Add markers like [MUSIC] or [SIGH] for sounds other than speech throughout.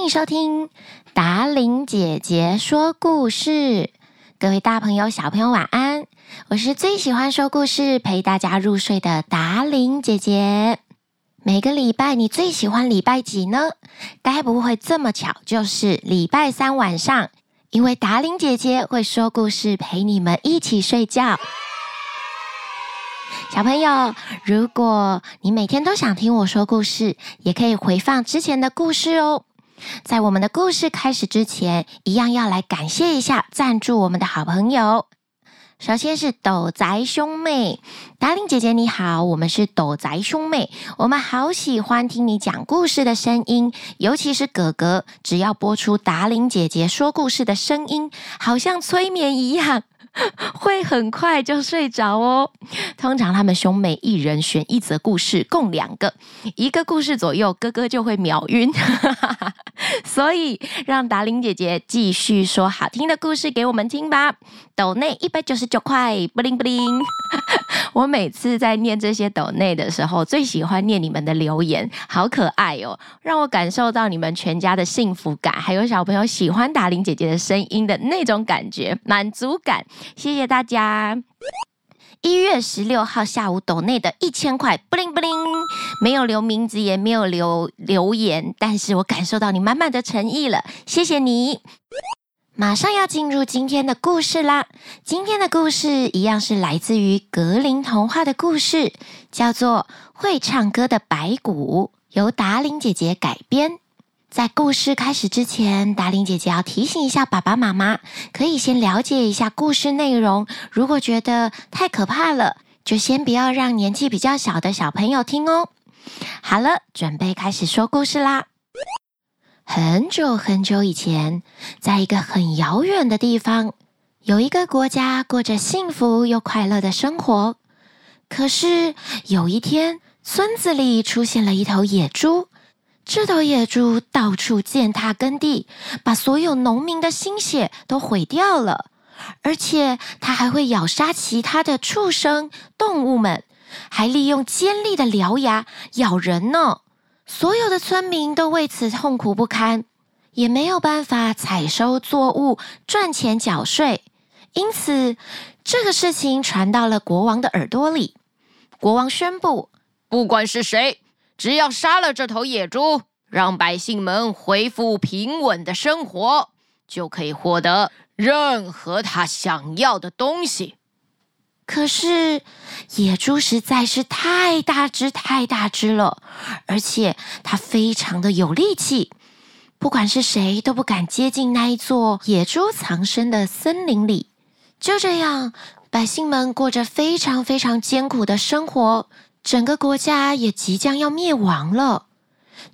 欢迎收听达伶姐姐说故事。各位大朋友、小朋友，晚安！我是最喜欢说故事、陪大家入睡的达伶姐姐。每个礼拜，你最喜欢礼拜几呢？该不会这么巧，就是礼拜三晚上，因为达伶姐姐会说故事，陪你们一起睡觉。小朋友，如果你每天都想听我说故事，也可以回放之前的故事哦。在我们的故事开始之前，一样要来感谢一下赞助我们的好朋友。首先是斗宅兄妹，达伶姐姐你好，我们是斗宅兄妹，我们好喜欢听你讲故事的声音，尤其是哥哥，只要播出达伶姐姐说故事的声音，好像催眠一样。[LAUGHS] 会很快就睡着哦。通常他们兄妹一人选一则故事，共两个，一个故事左右，哥哥就会秒晕。[LAUGHS] 所以让达玲姐姐继续说好听的故事给我们听吧。斗内一百九十九块，布灵布灵。我每次在念这些斗内的时候，最喜欢念你们的留言，好可爱哦，让我感受到你们全家的幸福感，还有小朋友喜欢达伶姐姐的声音的那种感觉，满足感。谢谢大家。一月十六号下午，斗内的一千块，布灵布灵，没有留名字，也没有留留言，但是我感受到你满满的诚意了，谢谢你。马上要进入今天的故事啦！今天的故事一样是来自于格林童话的故事，叫做《会唱歌的白骨》，由达玲姐姐改编。在故事开始之前，达玲姐姐要提醒一下爸爸妈妈，可以先了解一下故事内容。如果觉得太可怕了，就先不要让年纪比较小的小朋友听哦。好了，准备开始说故事啦。很久很久以前，在一个很遥远的地方，有一个国家过着幸福又快乐的生活。可是有一天，村子里出现了一头野猪。这头野猪到处践踏耕地，把所有农民的心血都毁掉了，而且它还会咬杀其他的畜生动物们，还利用尖利的獠牙咬人呢。所有的村民都为此痛苦不堪，也没有办法采收作物赚钱缴税。因此，这个事情传到了国王的耳朵里。国王宣布：不管是谁，只要杀了这头野猪，让百姓们恢复平稳的生活，就可以获得任何他想要的东西。可是，野猪实在是太大只、太大只了，而且它非常的有力气，不管是谁都不敢接近那一座野猪藏身的森林里。就这样，百姓们过着非常非常艰苦的生活，整个国家也即将要灭亡了。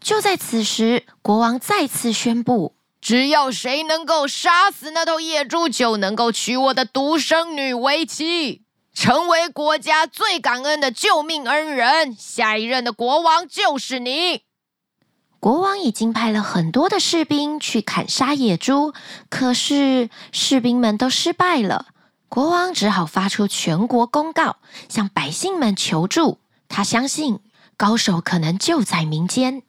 就在此时，国王再次宣布：只要谁能够杀死那头野猪，就能够娶我的独生女为妻。成为国家最感恩的救命恩人，下一任的国王就是你。国王已经派了很多的士兵去砍杀野猪，可是士兵们都失败了。国王只好发出全国公告，向百姓们求助。他相信高手可能就在民间。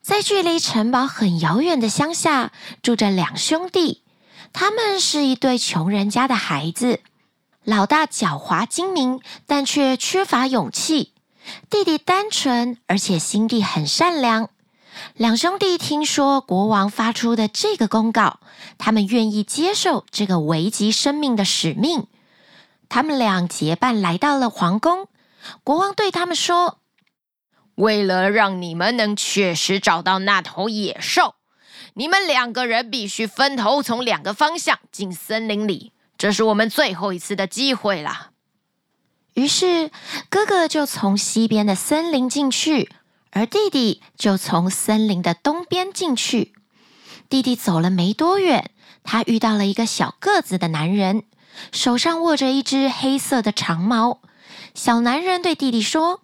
在距离城堡很遥远的乡下，住着两兄弟，他们是一对穷人家的孩子。老大狡猾精明，但却缺乏勇气；弟弟单纯，而且心地很善良。两兄弟听说国王发出的这个公告，他们愿意接受这个危及生命的使命。他们俩结伴来到了皇宫。国王对他们说：“为了让你们能确实找到那头野兽，你们两个人必须分头从两个方向进森林里。”这是我们最后一次的机会了。于是，哥哥就从西边的森林进去，而弟弟就从森林的东边进去。弟弟走了没多远，他遇到了一个小个子的男人，手上握着一只黑色的长矛。小男人对弟弟说：“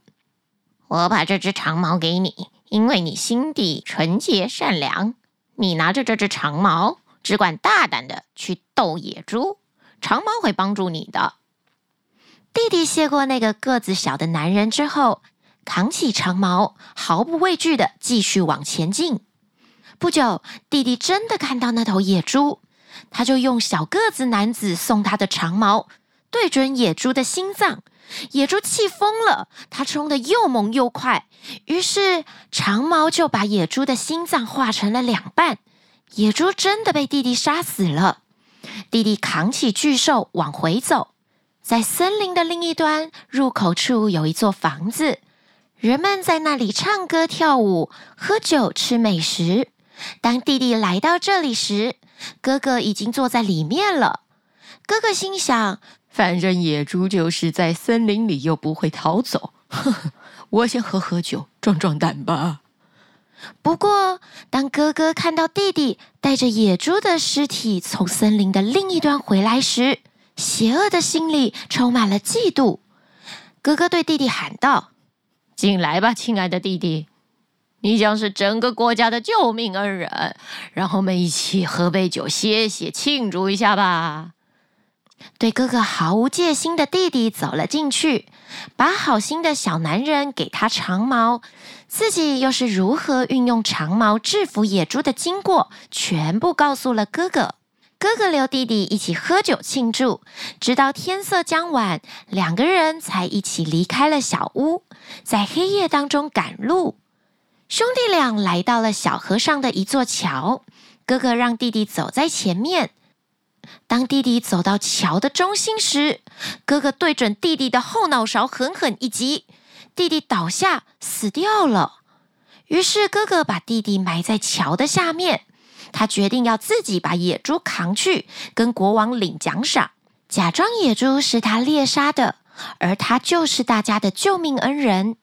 我把这只长矛给你，因为你心地纯洁善良。你拿着这只长矛，只管大胆的去斗野猪。”长矛会帮助你的。弟弟谢过那个个子小的男人之后，扛起长矛，毫不畏惧的继续往前进。不久，弟弟真的看到那头野猪，他就用小个子男子送他的长矛对准野猪的心脏。野猪气疯了，它冲得又猛又快，于是长矛就把野猪的心脏划成了两半。野猪真的被弟弟杀死了。弟弟扛起巨兽往回走，在森林的另一端，入口处有一座房子，人们在那里唱歌、跳舞、喝酒、吃美食。当弟弟来到这里时，哥哥已经坐在里面了。哥哥心想：反正野猪就是在森林里，又不会逃走。呵呵，[LAUGHS] 我先喝喝酒，壮壮胆吧。不过，当哥哥看到弟弟带着野猪的尸体从森林的另一端回来时，邪恶的心里充满了嫉妒。哥哥对弟弟喊道：“进来吧，亲爱的弟弟，你将是整个国家的救命恩人。让我们一起喝杯酒，歇歇，庆祝一下吧。”对哥哥毫无戒心的弟弟走了进去，把好心的小男人给他长矛，自己又是如何运用长矛制服野猪的经过，全部告诉了哥哥。哥哥留弟弟一起喝酒庆祝，直到天色将晚，两个人才一起离开了小屋，在黑夜当中赶路。兄弟俩来到了小河上的一座桥，哥哥让弟弟走在前面。当弟弟走到桥的中心时，哥哥对准弟弟的后脑勺狠狠一击，弟弟倒下死掉了。于是哥哥把弟弟埋在桥的下面，他决定要自己把野猪扛去跟国王领奖赏，假装野猪是他猎杀的，而他就是大家的救命恩人。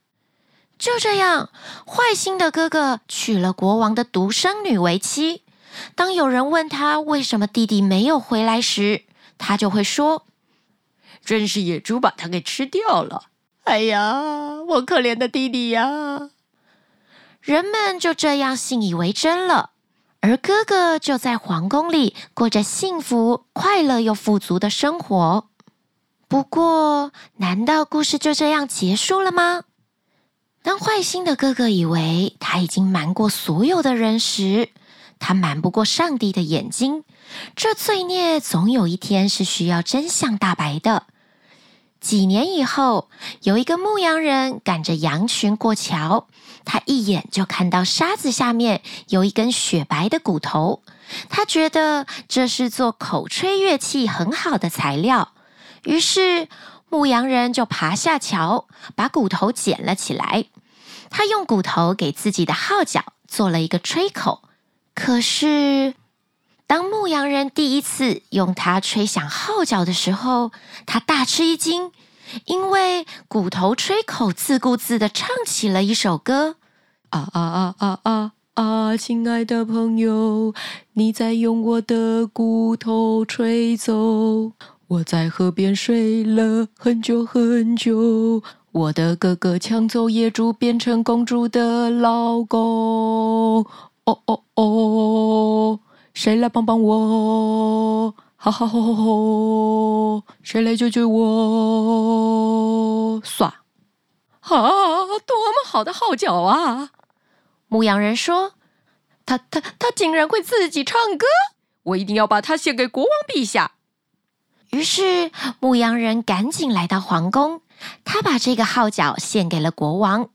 就这样，坏心的哥哥娶了国王的独生女为妻。当有人问他为什么弟弟没有回来时，他就会说：“真是野猪把他给吃掉了！”哎呀，我可怜的弟弟呀！人们就这样信以为真了，而哥哥就在皇宫里过着幸福、快乐又富足的生活。不过，难道故事就这样结束了吗？当坏心的哥哥以为他已经瞒过所有的人时，他瞒不过上帝的眼睛，这罪孽总有一天是需要真相大白的。几年以后，有一个牧羊人赶着羊群过桥，他一眼就看到沙子下面有一根雪白的骨头，他觉得这是做口吹乐器很好的材料，于是牧羊人就爬下桥，把骨头捡了起来。他用骨头给自己的号角做了一个吹口。可是，当牧羊人第一次用它吹响号角的时候，他大吃一惊，因为骨头吹口自顾自地唱起了一首歌：啊啊啊啊啊啊！亲爱的朋友，你在用我的骨头吹奏，我在河边睡了很久很久，我的哥哥抢走野猪，变成公主的老公。哦哦哦！谁来帮帮我？哈哈吼吼吼！谁来救救我？唰！啊，多么好的号角啊！牧羊人说：“他他他竟然会自己唱歌！我一定要把它献给国王陛下。”于是牧羊人赶紧来到皇宫，他把这个号角献给了国王。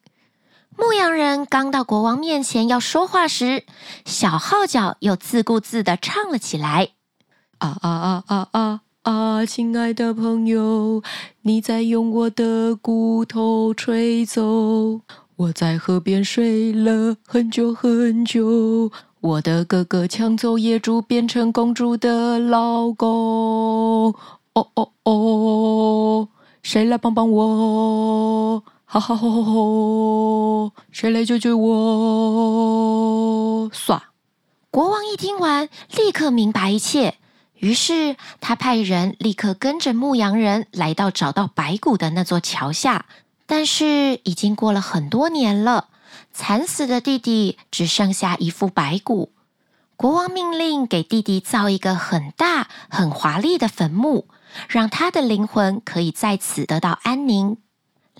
牧羊人刚到国王面前要说话时，小号角又自顾自地唱了起来：“啊啊啊啊啊啊！亲爱的朋友，你在用我的骨头吹奏，我在河边睡了很久很久，我的哥哥抢走野猪，变成公主的老公。哦哦哦！谁来帮帮我？”哈哈吼吼吼！谁来救救我？唰！国王一听完，立刻明白一切。于是他派人立刻跟着牧羊人来到找到白骨的那座桥下。但是已经过了很多年了，惨死的弟弟只剩下一副白骨。国王命令给弟弟造一个很大、很华丽的坟墓，让他的灵魂可以在此得到安宁。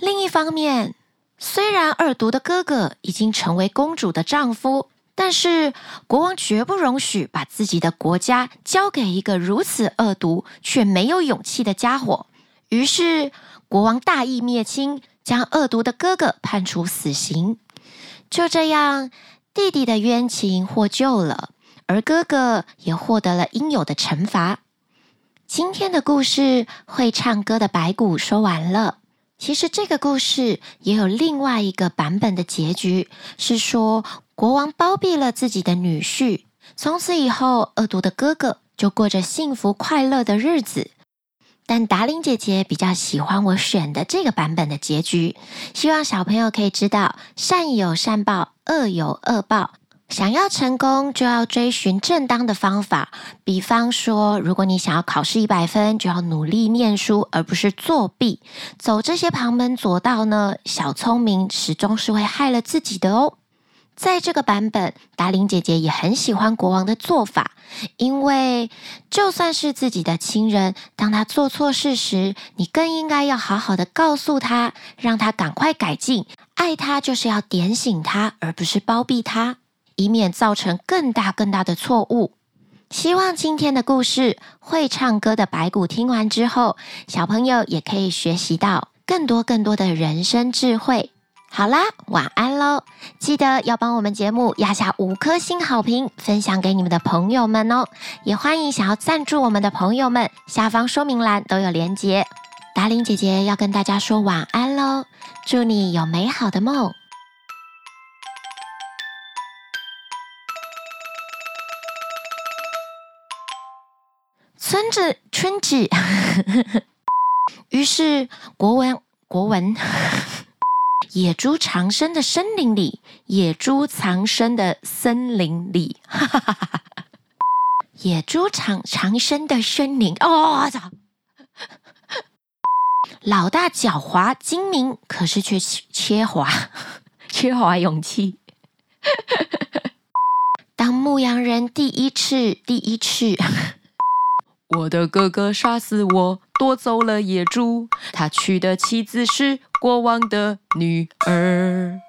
另一方面，虽然二毒的哥哥已经成为公主的丈夫，但是国王绝不容许把自己的国家交给一个如此恶毒却没有勇气的家伙。于是国王大义灭亲，将恶毒的哥哥判处死刑。就这样，弟弟的冤情获救了，而哥哥也获得了应有的惩罚。今天的故事，会唱歌的白骨说完了。其实这个故事也有另外一个版本的结局，是说国王包庇了自己的女婿，从此以后，恶毒的哥哥就过着幸福快乐的日子。但达伶姐姐比较喜欢我选的这个版本的结局，希望小朋友可以知道，善有善报，恶有恶报。想要成功，就要追寻正当的方法。比方说，如果你想要考试一百分，就要努力念书，而不是作弊。走这些旁门左道呢，小聪明始终是会害了自己的哦。在这个版本，达伶姐姐也很喜欢国王的做法，因为就算是自己的亲人，当他做错事时，你更应该要好好的告诉他，让他赶快改进。爱他就是要点醒他，而不是包庇他。以免造成更大更大的错误。希望今天的故事，会唱歌的白骨听完之后，小朋友也可以学习到更多更多的人生智慧。好啦，晚安喽！记得要帮我们节目压下五颗星好评，分享给你们的朋友们哦。也欢迎想要赞助我们的朋友们，下方说明栏都有连结。达令姐姐要跟大家说晚安喽，祝你有美好的梦。村子村子，于是国文国文，野猪藏身的森林里，野猪藏身的森林里，哈哈哈哈野猪藏藏身的森林哦，操！老大狡猾精明，可是却缺乏 [LAUGHS] 缺乏勇气。当牧羊人第一次第一次。我的哥哥杀死我，夺走了野猪。他娶的妻子是国王的女儿。